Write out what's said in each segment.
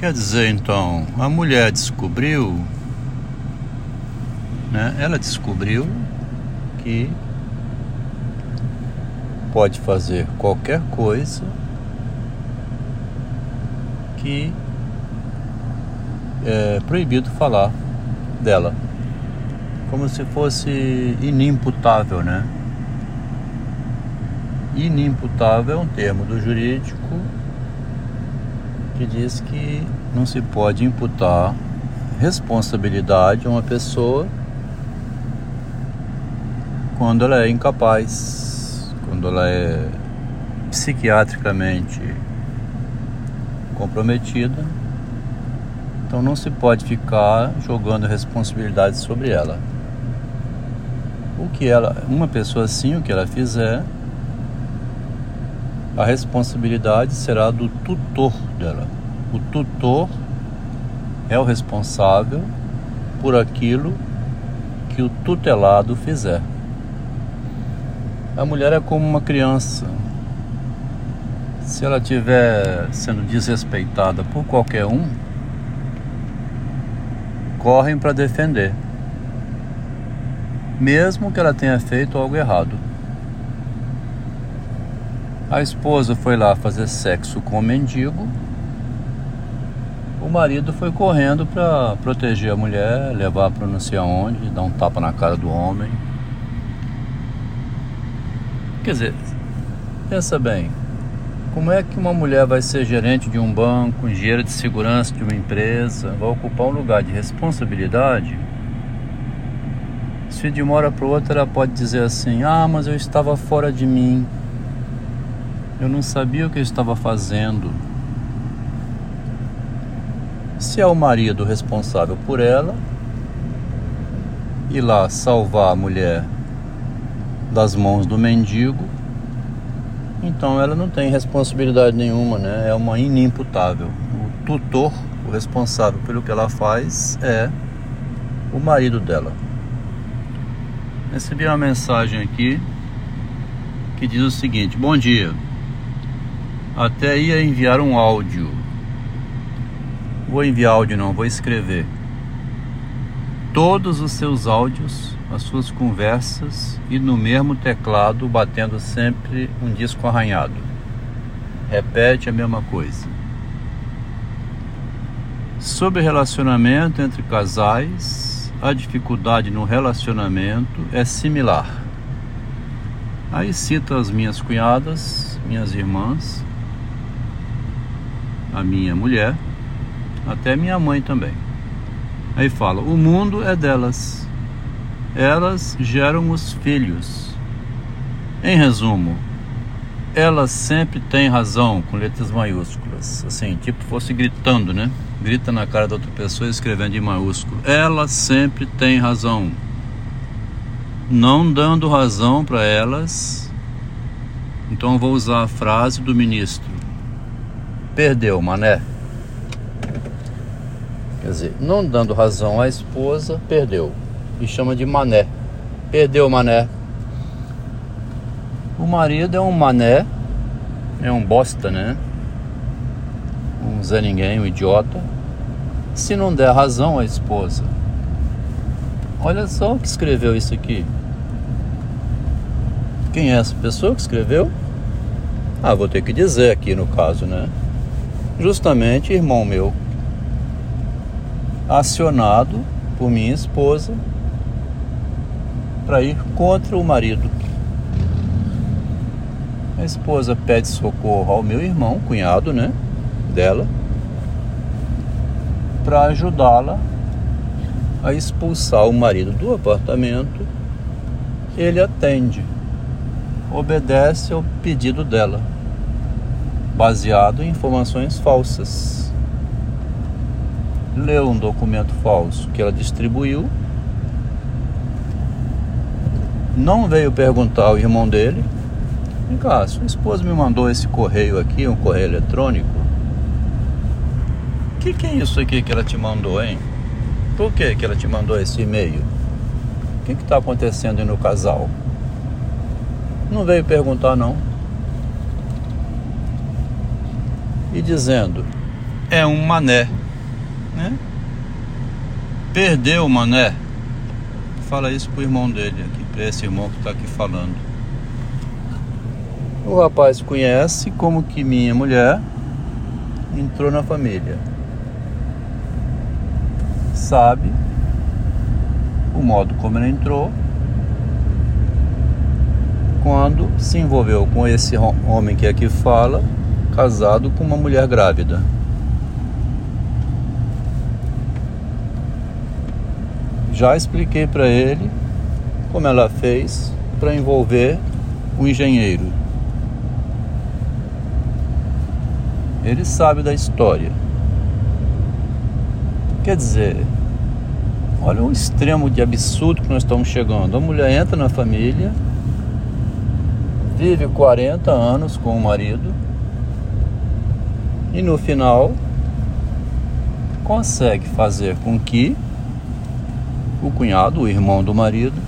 Quer dizer, então, a mulher descobriu, né? Ela descobriu que pode fazer qualquer coisa que é proibido falar dela, como se fosse inimputável, né? Inimputável é um termo do jurídico que diz que não se pode imputar responsabilidade a uma pessoa quando ela é incapaz, quando ela é psiquiatricamente comprometida. Então não se pode ficar jogando responsabilidade sobre ela. O que ela, uma pessoa assim, o que ela fizer, a responsabilidade será do tutor dela. O tutor é o responsável por aquilo que o tutelado fizer. A mulher é como uma criança. Se ela estiver sendo desrespeitada por qualquer um, correm para defender, mesmo que ela tenha feito algo errado. A esposa foi lá fazer sexo com o mendigo. O marido foi correndo para proteger a mulher, levar para não sei aonde, dar um tapa na cara do homem. Quer dizer, pensa bem, como é que uma mulher vai ser gerente de um banco, engenheira de segurança de uma empresa, vai ocupar um lugar de responsabilidade? Se de uma hora para outra ela pode dizer assim: Ah, mas eu estava fora de mim, eu não sabia o que eu estava fazendo. Se é o marido responsável por ela, ir lá salvar a mulher das mãos do mendigo, então ela não tem responsabilidade nenhuma, né? É uma inimputável. O tutor, o responsável pelo que ela faz é o marido dela. Recebi uma mensagem aqui que diz o seguinte: Bom dia. Até ia enviar um áudio. Vou enviar áudio não, vou escrever. Todos os seus áudios, as suas conversas e no mesmo teclado batendo sempre um disco arranhado. Repete a mesma coisa. Sobre relacionamento entre casais, a dificuldade no relacionamento é similar. Aí cita as minhas cunhadas, minhas irmãs, a minha mulher, até minha mãe também. Aí fala: o mundo é delas, elas geram os filhos. Em resumo, elas sempre têm razão, com letras maiúsculas, assim, tipo fosse gritando, né? Grita na cara da outra pessoa escrevendo em maiúsculo. Elas sempre têm razão. Não dando razão para elas, então vou usar a frase do ministro Perdeu, mané. Quer dizer, não dando razão à esposa, perdeu. E chama de mané. Perdeu, mané. O marido é um mané, é um bosta, né? Um Zé Ninguém, um idiota. Se não der razão à esposa. Olha só o que escreveu isso aqui. Quem é essa pessoa que escreveu? Ah, vou ter que dizer aqui no caso, né? Justamente irmão meu, acionado por minha esposa para ir contra o marido. A esposa pede socorro ao meu irmão, cunhado, né, dela, para ajudá-la a expulsar o marido do apartamento. Ele atende, obedece ao pedido dela baseado em informações falsas. Leu um documento falso que ela distribuiu, não veio perguntar ao irmão dele. Vem cá, sua esposa me mandou esse correio aqui, um correio eletrônico. O que, que é isso aqui que ela te mandou, hein? Por que, que ela te mandou esse e-mail? O que está acontecendo no casal? Não veio perguntar, não. E dizendo: é um mané, né? Perdeu o mané. Fala isso pro irmão dele aqui, esse irmão que está aqui falando. O rapaz conhece como que minha mulher entrou na família. Sabe o modo como ela entrou quando se envolveu com esse homem que aqui fala, casado com uma mulher grávida. Já expliquei para ele como ela fez para envolver o engenheiro. Ele sabe da história. Quer dizer, olha o extremo de absurdo que nós estamos chegando. A mulher entra na família, vive 40 anos com o marido e no final consegue fazer com que o cunhado, o irmão do marido,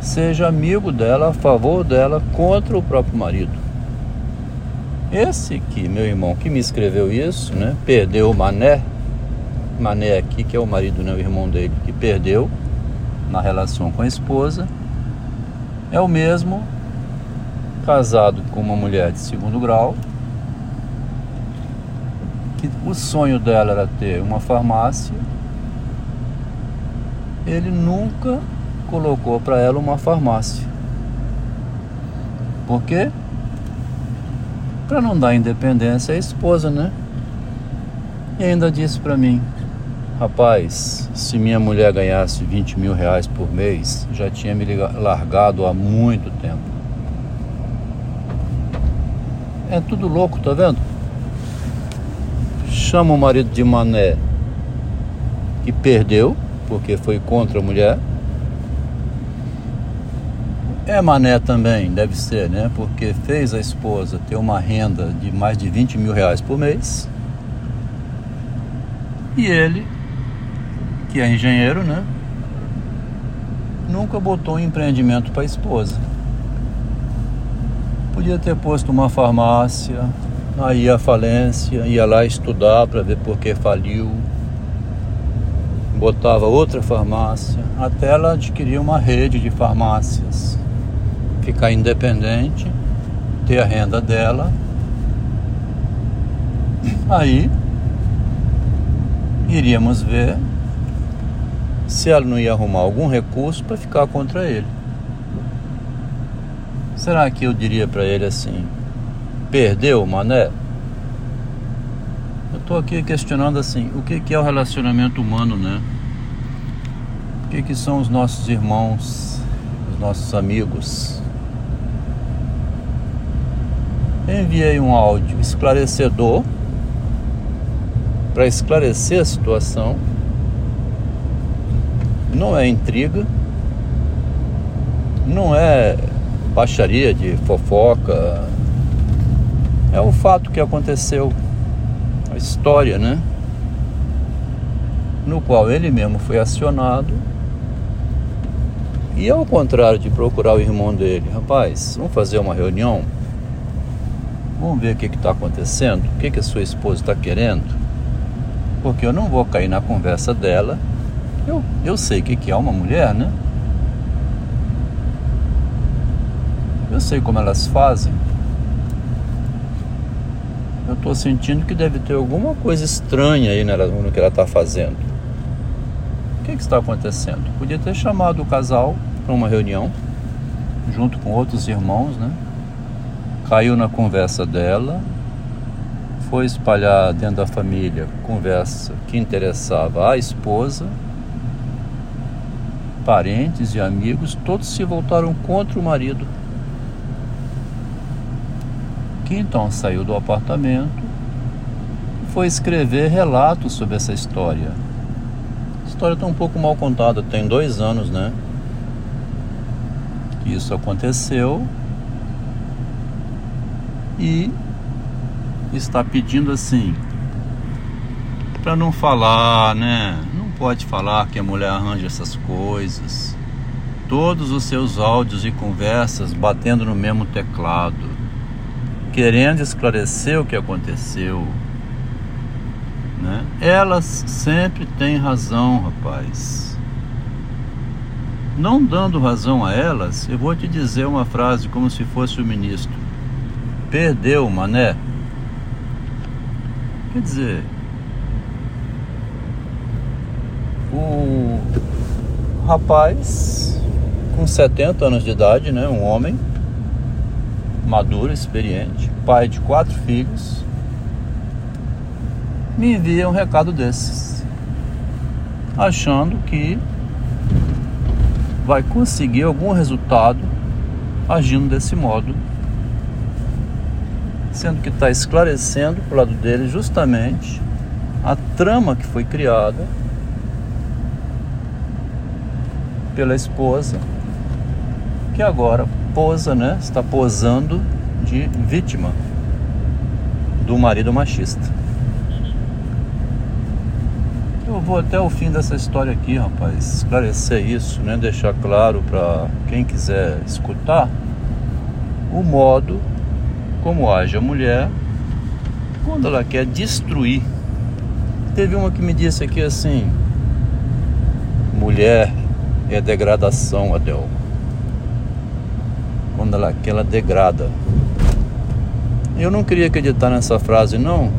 seja amigo dela, a favor dela, contra o próprio marido. Esse que, meu irmão, que me escreveu isso, né? Perdeu o Mané. Mané aqui, que é o marido, né? O irmão dele, que perdeu na relação com a esposa. É o mesmo casado com uma mulher de segundo grau. Que o sonho dela era ter uma farmácia ele nunca colocou para ela uma farmácia. Por quê? Para não dar independência à esposa, né? E ainda disse para mim: Rapaz, se minha mulher ganhasse 20 mil reais por mês, já tinha me largado há muito tempo. É tudo louco, tá vendo? Chama o marido de mané que perdeu porque foi contra a mulher. É mané também, deve ser, né? Porque fez a esposa ter uma renda de mais de 20 mil reais por mês. E ele, que é engenheiro, né? Nunca botou um empreendimento para a esposa. Podia ter posto uma farmácia, aí a falência, ia lá estudar para ver por que faliu botava outra farmácia, até ela adquirir uma rede de farmácias, ficar independente, ter a renda dela. Aí iríamos ver se ela não ia arrumar algum recurso para ficar contra ele. Será que eu diria para ele assim: perdeu, mané? Eu estou aqui questionando assim, o que, que é o relacionamento humano, né? O que, que são os nossos irmãos, os nossos amigos? enviei um áudio esclarecedor para esclarecer a situação. Não é intriga, não é baixaria de fofoca, é o fato que aconteceu história, né? No qual ele mesmo foi acionado. E ao contrário de procurar o irmão dele, rapaz, vamos fazer uma reunião? Vamos ver o que está acontecendo, o que, que a sua esposa está querendo, porque eu não vou cair na conversa dela. Eu, eu sei o que, que é uma mulher, né? Eu sei como elas fazem eu estou sentindo que deve ter alguma coisa estranha aí no que ela está fazendo. O que, que está acontecendo? Podia ter chamado o casal para uma reunião, junto com outros irmãos, né? Caiu na conversa dela, foi espalhar dentro da família conversa que interessava a esposa, parentes e amigos, todos se voltaram contra o marido que então saiu do apartamento e foi escrever relatos sobre essa história. A história está um pouco mal contada, tem dois anos, né? Que isso aconteceu e está pedindo assim para não falar, né? Não pode falar que a mulher arranja essas coisas. Todos os seus áudios e conversas batendo no mesmo teclado querendo esclarecer o que aconteceu. Né? Elas sempre têm razão, rapaz. Não dando razão a elas, eu vou te dizer uma frase como se fosse o ministro. Perdeu, mané. Quer dizer, o rapaz com 70 anos de idade, né, um homem maduro, experiente, pai de quatro filhos, me envia um recado desses, achando que vai conseguir algum resultado agindo desse modo, sendo que está esclarecendo para o lado dele justamente a trama que foi criada pela esposa, que agora posa, né? Está posando de vítima do marido machista. Eu vou até o fim dessa história aqui, rapaz, esclarecer isso, né? Deixar claro para quem quiser escutar o modo como age a mulher quando ela quer destruir. Teve uma que me disse aqui assim: mulher é degradação, Adel. Quando ela quer, ela degrada. Eu não queria acreditar nessa frase, não.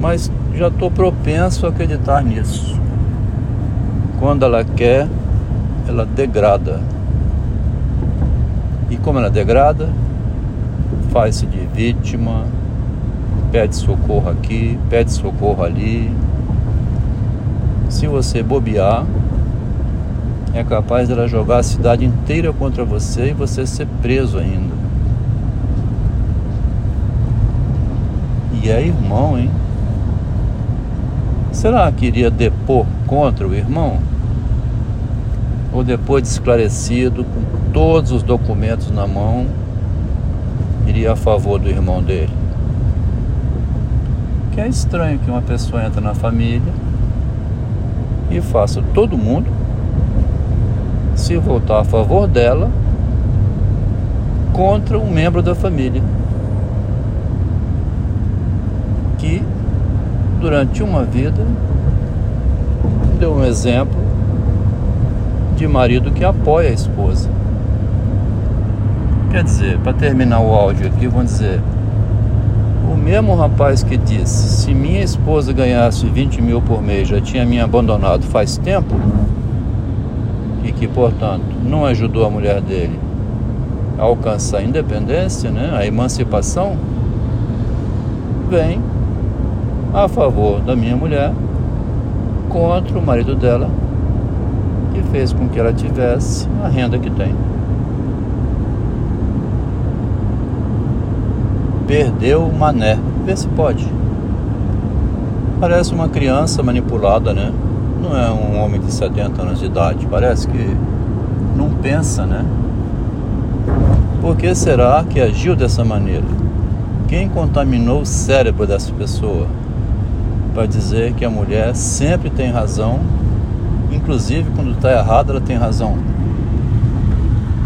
Mas já estou propenso a acreditar nisso. Quando ela quer, ela degrada. E como ela degrada, faz-se de vítima, pede socorro aqui, pede socorro ali. Se você bobear, é capaz dela jogar a cidade inteira contra você e você ser preso ainda. E é irmão, hein? Será que iria depor contra o irmão? Ou depois de esclarecido, com todos os documentos na mão, iria a favor do irmão dele? Que é estranho que uma pessoa entra na família e faça todo mundo se voltar a favor dela contra um membro da família que durante uma vida deu um exemplo de marido que apoia a esposa. Quer dizer, para terminar o áudio aqui, vamos dizer, o mesmo rapaz que disse: se minha esposa ganhasse 20 mil por mês, já tinha me abandonado faz tempo, e que, portanto, não ajudou a mulher dele a alcançar a independência, né, a emancipação, vem a favor da minha mulher contra o marido dela, que fez com que ela tivesse a renda que tem. Perdeu o mané. Vê se pode. Parece uma criança manipulada, né? Não é um homem de 70 anos de idade. Parece que não pensa, né? Por que será que agiu dessa maneira? Quem contaminou o cérebro dessa pessoa? para dizer que a mulher sempre tem razão, inclusive quando está errada, ela tem razão.